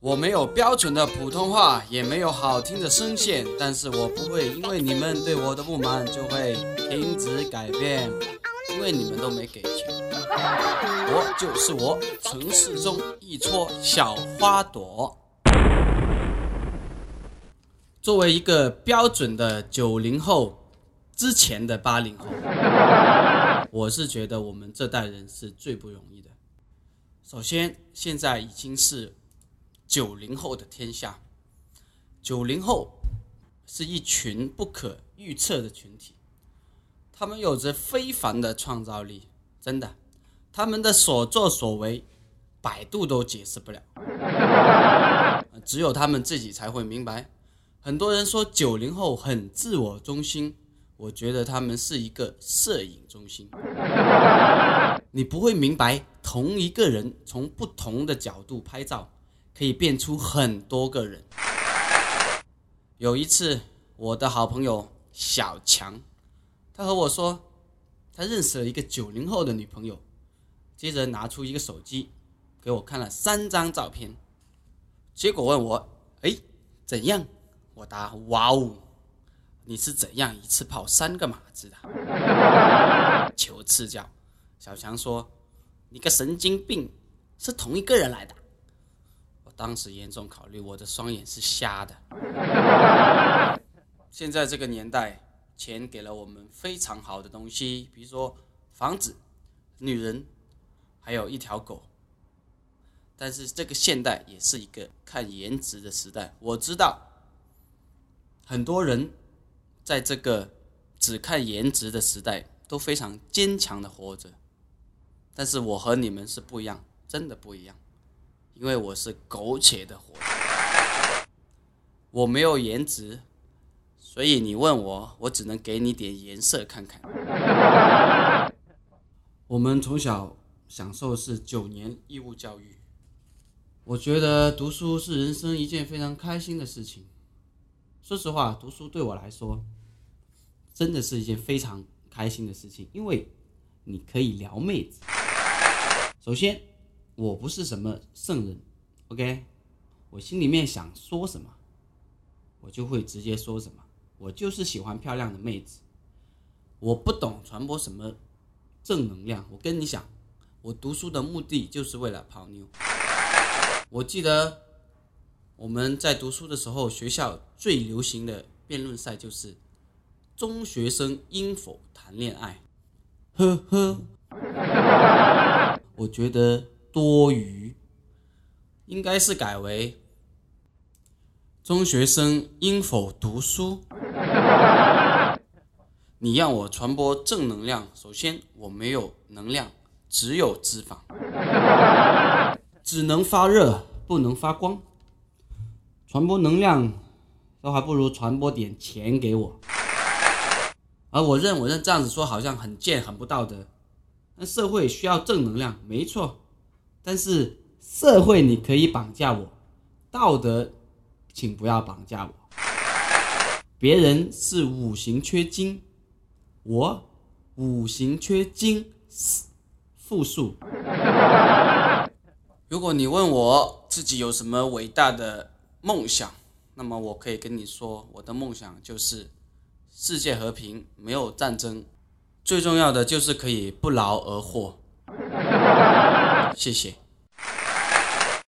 我没有标准的普通话，也没有好听的声线，但是我不会因为你们对我的不满就会停止改变，因为你们都没给钱。我就是我，城市中一撮小花朵。作为一个标准的九零后之前的八零后，我是觉得我们这代人是最不容易的。首先，现在已经是九零后的天下。九零后是一群不可预测的群体，他们有着非凡的创造力，真的，他们的所作所为，百度都解释不了，只有他们自己才会明白。很多人说九零后很自我中心，我觉得他们是一个摄影中心。你不会明白，同一个人从不同的角度拍照，可以变出很多个人。有一次，我的好朋友小强，他和我说，他认识了一个九零后的女朋友，接着拿出一个手机，给我看了三张照片，结果问我，哎，怎样？我答：哇哦，你是怎样一次泡三个马子的？求赐教。小强说：“你个神经病，是同一个人来的。”当时严重考虑，我的双眼是瞎的。现在这个年代，钱给了我们非常好的东西，比如说房子、女人，还有一条狗。但是这个现代也是一个看颜值的时代，我知道。很多人在这个只看颜值的时代都非常坚强的活着，但是我和你们是不一样，真的不一样，因为我是苟且的活着，我没有颜值，所以你问我，我只能给你点颜色看看。我们从小享受是九年义务教育，我觉得读书是人生一件非常开心的事情。说实话，读书对我来说，真的是一件非常开心的事情，因为你可以撩妹子。首先，我不是什么圣人，OK，我心里面想说什么，我就会直接说什么。我就是喜欢漂亮的妹子，我不懂传播什么正能量。我跟你讲，我读书的目的就是为了泡妞。我记得。我们在读书的时候，学校最流行的辩论赛就是中学生应否谈恋爱。呵呵，我觉得多余，应该是改为中学生应否读书。你让我传播正能量，首先我没有能量，只有脂肪，只能发热，不能发光。传播能量，都还不如传播点钱给我。而我认，我认这样子说好像很贱、很不道德。那社会需要正能量，没错。但是社会你可以绑架我，道德，请不要绑架我。别人是五行缺金，我五行缺金，复数。如果你问我自己有什么伟大的？梦想，那么我可以跟你说，我的梦想就是世界和平，没有战争，最重要的就是可以不劳而获。谢谢。